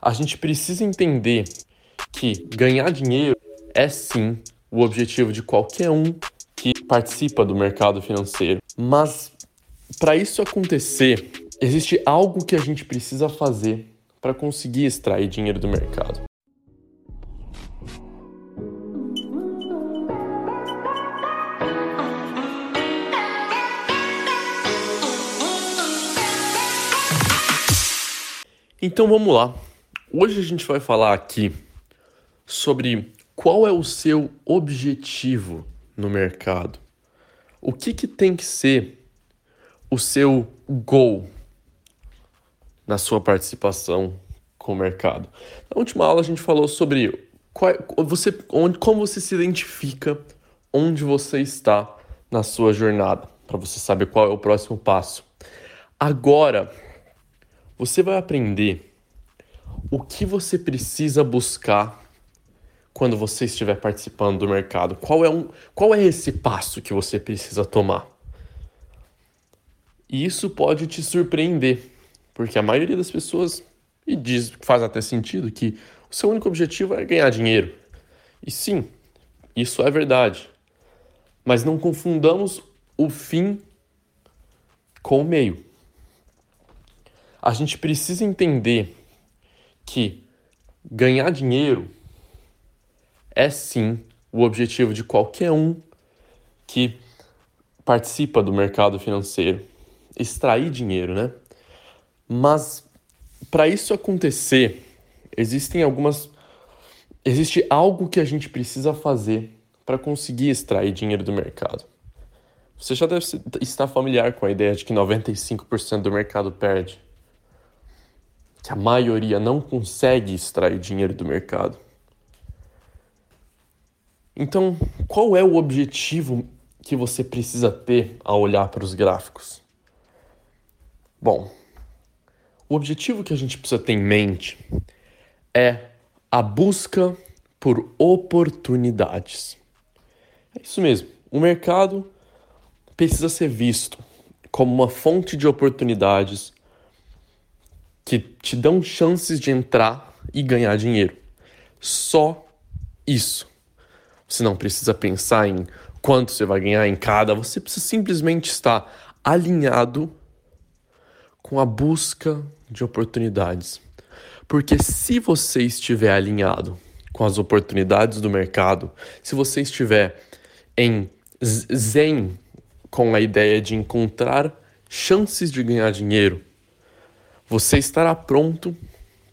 A gente precisa entender que ganhar dinheiro é sim o objetivo de qualquer um que participa do mercado financeiro. Mas para isso acontecer, existe algo que a gente precisa fazer para conseguir extrair dinheiro do mercado. Então vamos lá. Hoje a gente vai falar aqui sobre qual é o seu objetivo no mercado. O que, que tem que ser o seu goal na sua participação com o mercado? Na última aula a gente falou sobre qual, você, onde, como você se identifica onde você está na sua jornada, para você saber qual é o próximo passo. Agora, você vai aprender o que você precisa buscar quando você estiver participando do mercado. Qual é, um, qual é esse passo que você precisa tomar? E isso pode te surpreender, porque a maioria das pessoas e diz, faz até sentido que o seu único objetivo é ganhar dinheiro. E sim, isso é verdade. Mas não confundamos o fim com o meio a gente precisa entender que ganhar dinheiro é sim o objetivo de qualquer um que participa do mercado financeiro, extrair dinheiro, né? Mas para isso acontecer, existem algumas existe algo que a gente precisa fazer para conseguir extrair dinheiro do mercado. Você já deve estar familiar com a ideia de que 95% do mercado perde que a maioria não consegue extrair dinheiro do mercado. Então, qual é o objetivo que você precisa ter ao olhar para os gráficos? Bom, o objetivo que a gente precisa ter em mente é a busca por oportunidades. É isso mesmo. O mercado precisa ser visto como uma fonte de oportunidades que te dão chances de entrar e ganhar dinheiro. Só isso. Você não precisa pensar em quanto você vai ganhar em cada, você precisa simplesmente estar alinhado com a busca de oportunidades. Porque se você estiver alinhado com as oportunidades do mercado, se você estiver em zen com a ideia de encontrar chances de ganhar dinheiro, você estará pronto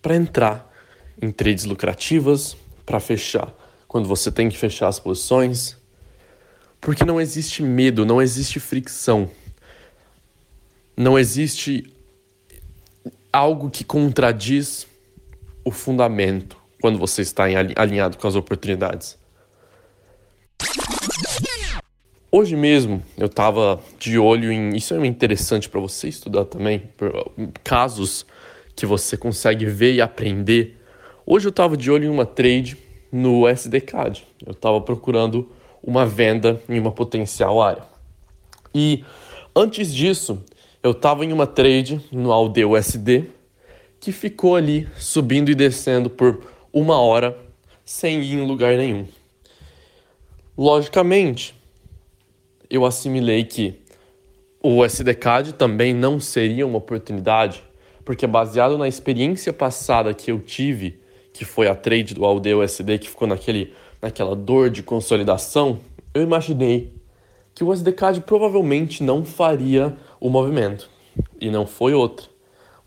para entrar em trades lucrativas, para fechar quando você tem que fechar as posições, porque não existe medo, não existe fricção, não existe algo que contradiz o fundamento quando você está alinhado com as oportunidades. Hoje mesmo eu estava de olho em. Isso é interessante para você estudar também, casos que você consegue ver e aprender. Hoje eu estava de olho em uma trade no SDCAD. Eu estava procurando uma venda em uma potencial área. E antes disso, eu estava em uma trade no AUD-USD que ficou ali subindo e descendo por uma hora sem ir em lugar nenhum. Logicamente, eu assimilei que o SDCAD também não seria uma oportunidade, porque baseado na experiência passada que eu tive, que foi a trade do AUD USD que ficou naquele, naquela dor de consolidação, eu imaginei que o SDCAD provavelmente não faria o movimento. E não foi outra.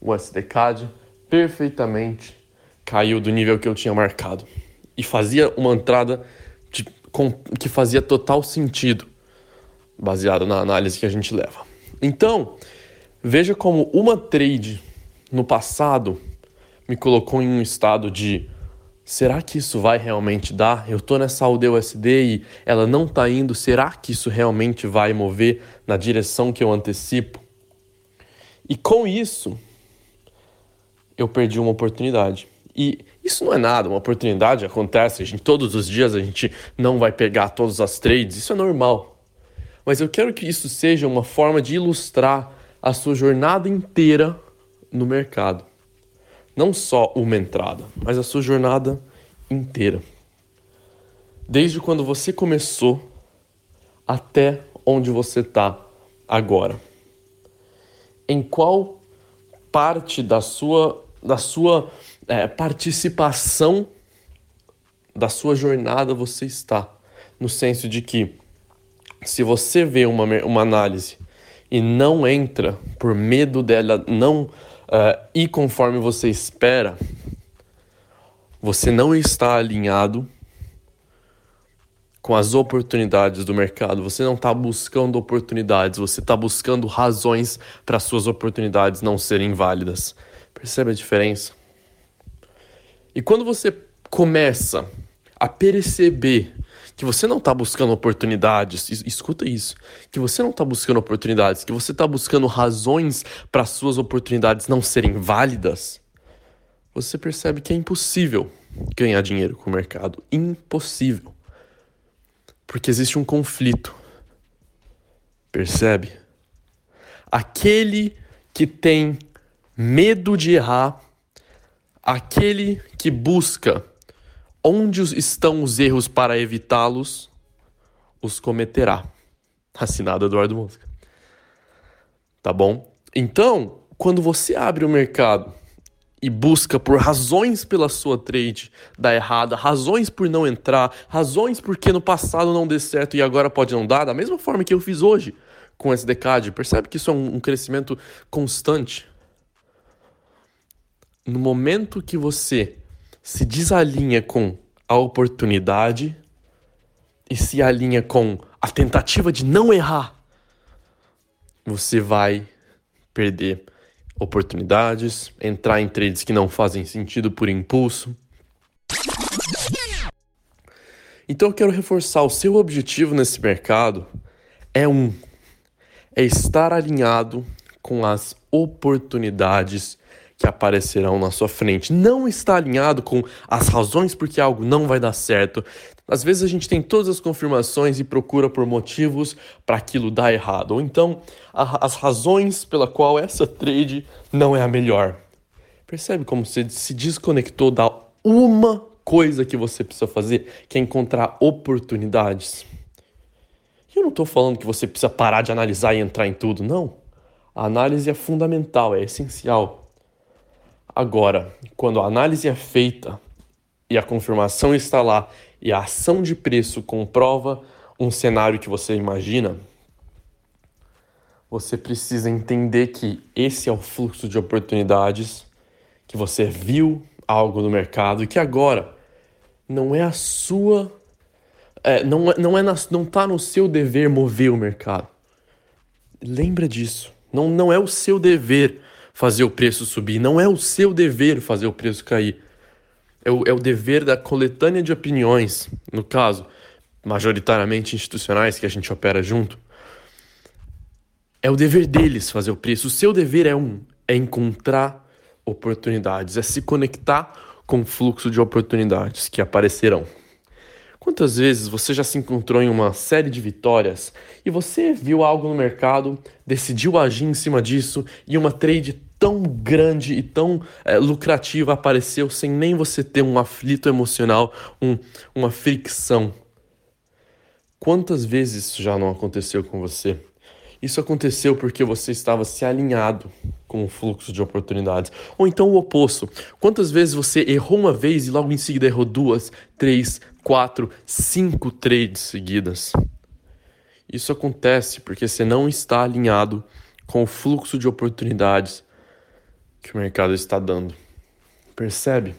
O SDCAD perfeitamente caiu do nível que eu tinha marcado. E fazia uma entrada de, com, que fazia total sentido baseado na análise que a gente leva. Então, veja como uma trade no passado me colocou em um estado de será que isso vai realmente dar? Eu estou nessa USD e ela não está indo, será que isso realmente vai mover na direção que eu antecipo? E com isso, eu perdi uma oportunidade. E isso não é nada, uma oportunidade acontece, a gente, todos os dias a gente não vai pegar todas as trades, isso é normal mas eu quero que isso seja uma forma de ilustrar a sua jornada inteira no mercado. Não só uma entrada, mas a sua jornada inteira. Desde quando você começou até onde você está agora. Em qual parte da sua, da sua é, participação da sua jornada você está? No senso de que, se você vê uma, uma análise e não entra por medo dela não uh, ir conforme você espera, você não está alinhado com as oportunidades do mercado. Você não está buscando oportunidades, você está buscando razões para suas oportunidades não serem válidas. Percebe a diferença? E quando você começa a perceber que você não está buscando oportunidades, escuta isso, que você não está buscando oportunidades, que você está buscando razões para suas oportunidades não serem válidas, você percebe que é impossível ganhar dinheiro com o mercado. Impossível. Porque existe um conflito. Percebe? Aquele que tem medo de errar, aquele que busca onde estão os erros para evitá-los, os cometerá. Assinado Eduardo Mosca. Tá bom? Então, quando você abre o mercado e busca por razões pela sua trade dar errada, razões por não entrar, razões porque no passado não deu certo e agora pode não dar, da mesma forma que eu fiz hoje com esse decade. Percebe que isso é um, um crescimento constante. No momento que você se desalinha com a oportunidade e se alinha com a tentativa de não errar, você vai perder oportunidades, entrar em trades que não fazem sentido por impulso. Então eu quero reforçar o seu objetivo nesse mercado é um é estar alinhado com as oportunidades que aparecerão na sua frente. Não está alinhado com as razões porque algo não vai dar certo. Às vezes a gente tem todas as confirmações e procura por motivos para aquilo dar errado, ou então a, as razões pela qual essa trade não é a melhor. Percebe como você se desconectou da uma coisa que você precisa fazer, que é encontrar oportunidades. Eu não estou falando que você precisa parar de analisar e entrar em tudo, não. A análise é fundamental, é essencial. Agora, quando a análise é feita e a confirmação está lá e a ação de preço comprova um cenário que você imagina, você precisa entender que esse é o fluxo de oportunidades, que você viu algo no mercado e que agora não é a sua. É, não, é, não, é na, não tá no seu dever mover o mercado. Lembra disso. Não, não é o seu dever fazer o preço subir, não é o seu dever fazer o preço cair é o, é o dever da coletânea de opiniões, no caso, majoritariamente institucionais que a gente opera junto. É o dever deles fazer o preço. O seu dever é um, é encontrar oportunidades, é se conectar com o fluxo de oportunidades que aparecerão. Quantas vezes você já se encontrou em uma série de vitórias e você viu algo no mercado, decidiu agir em cima disso e uma trade tão grande e tão é, lucrativa apareceu sem nem você ter um aflito emocional, um, uma fricção. Quantas vezes isso já não aconteceu com você? Isso aconteceu porque você estava se alinhado com o fluxo de oportunidades. Ou então o oposto. Quantas vezes você errou uma vez e logo em seguida errou duas, três, quatro, cinco trades seguidas? Isso acontece porque você não está alinhado com o fluxo de oportunidades que o mercado está dando. Percebe?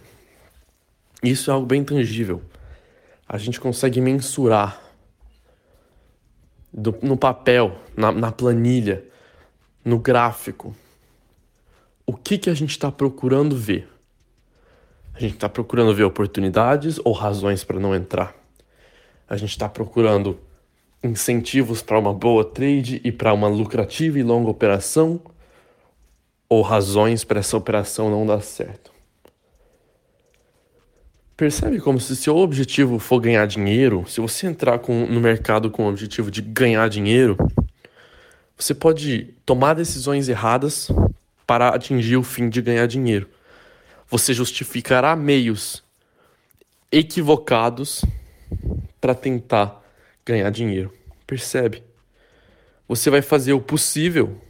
Isso é algo bem tangível. A gente consegue mensurar do, no papel, na, na planilha, no gráfico, o que, que a gente está procurando ver. A gente está procurando ver oportunidades ou razões para não entrar. A gente está procurando incentivos para uma boa trade e para uma lucrativa e longa operação ou razões para essa operação não dar certo. Percebe como se seu objetivo for ganhar dinheiro, se você entrar com, no mercado com o objetivo de ganhar dinheiro, você pode tomar decisões erradas para atingir o fim de ganhar dinheiro. você justificará meios equivocados para tentar ganhar dinheiro. Percebe? Você vai fazer o possível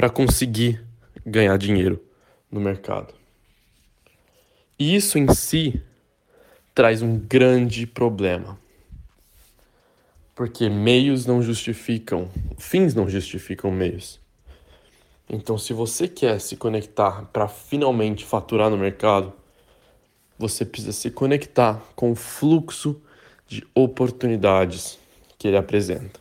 para conseguir ganhar dinheiro no mercado. E isso em si traz um grande problema. Porque meios não justificam, fins não justificam meios. Então, se você quer se conectar para finalmente faturar no mercado, você precisa se conectar com o fluxo de oportunidades que ele apresenta.